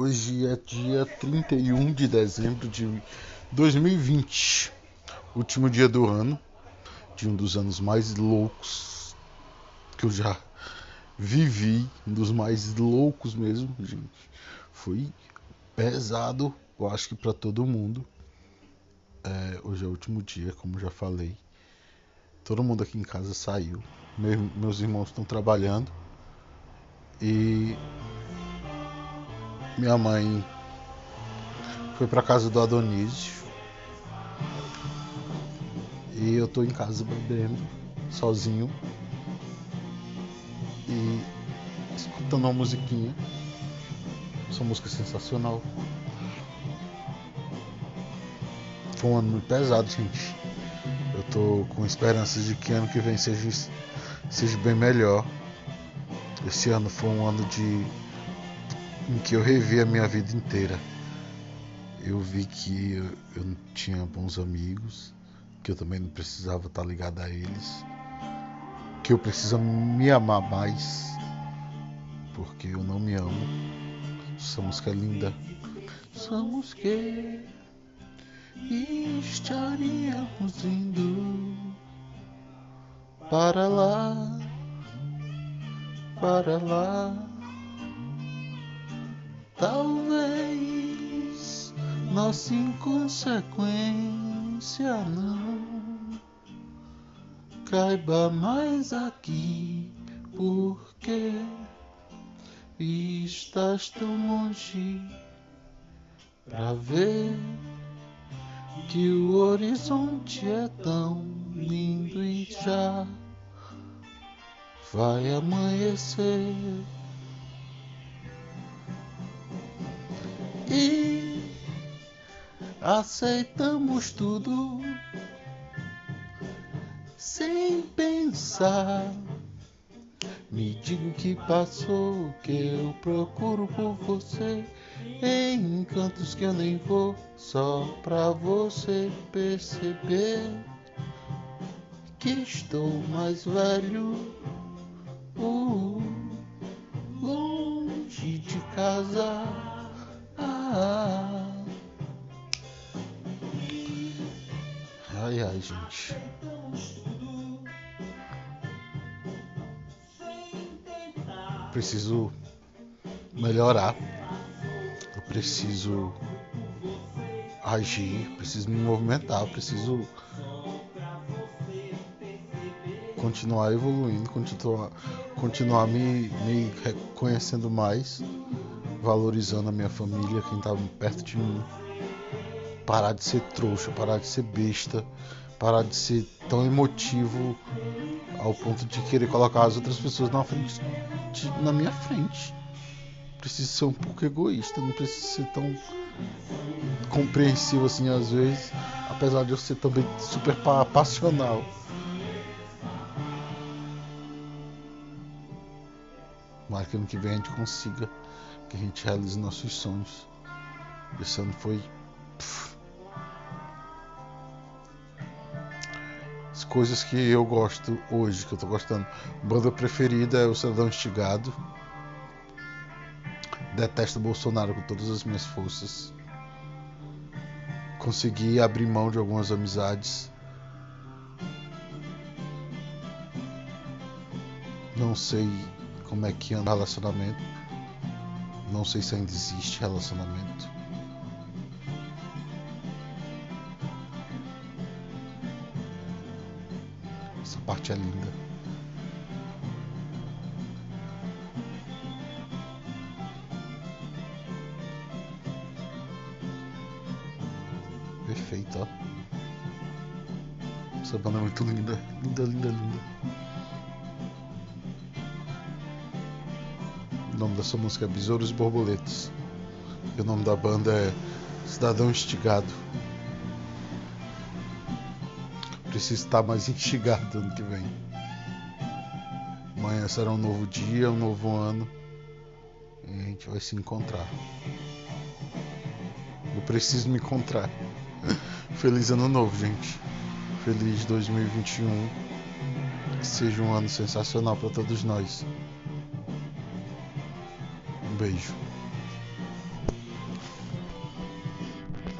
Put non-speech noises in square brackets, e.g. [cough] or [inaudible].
Hoje é dia 31 de dezembro de 2020, último dia do ano, de um dos anos mais loucos que eu já vivi, um dos mais loucos mesmo, gente. Foi pesado, eu acho que para todo mundo. É, hoje é o último dia, como já falei. Todo mundo aqui em casa saiu. Meu, meus irmãos estão trabalhando. E minha mãe foi para casa do Adonísio. E eu tô em casa bebendo, sozinho. E escutando uma musiquinha. Essa música é sensacional. Foi um ano muito pesado, gente. Eu tô com esperanças de que ano que vem seja, seja bem melhor. Esse ano foi um ano de em que eu revi a minha vida inteira. Eu vi que eu, não tinha bons amigos, que eu também não precisava estar ligado a eles, que eu preciso me amar mais, porque eu não me amo. Essa música é linda. Somos que estaríamos indo para lá, para lá. Talvez nossa inconsequência não caiba mais aqui, porque estás tão longe pra ver que o horizonte é tão lindo e já vai amanhecer. E aceitamos tudo sem pensar. Me diga o que passou, que eu procuro por você em cantos que eu nem vou, só pra você perceber que estou mais velho, uh, longe de casa. Ai gente. Preciso melhorar. Eu preciso agir, preciso me movimentar, preciso continuar evoluindo, continuar, continuar me, me reconhecendo mais, valorizando a minha família, quem está perto de mim parar de ser trouxa, parar de ser besta, parar de ser tão emotivo ao ponto de querer colocar as outras pessoas na frente de, na minha frente. Preciso ser um pouco egoísta, não preciso ser tão compreensivo assim às vezes, apesar de eu ser também super passional. Mas que ano que vem a gente consiga que a gente realize nossos sonhos. Esse ano foi pff, As coisas que eu gosto hoje, que eu tô gostando. Banda preferida é o Cidadão Estigado. Detesto Bolsonaro com todas as minhas forças. Consegui abrir mão de algumas amizades. Não sei como é que anda o relacionamento. Não sei se ainda existe relacionamento. Essa parte é linda. Perfeito, ó. Essa banda é muito linda. Linda, linda, linda. O nome dessa música é Besouros e Borboletas. E o nome da banda é Cidadão Estigado preciso estar mais [laughs] instigado ano que vem. Amanhã será um novo dia, um novo ano. E a gente vai se encontrar. Eu preciso me encontrar. [laughs] Feliz ano novo, gente. Feliz 2021. Que seja um ano sensacional para todos nós. Um beijo.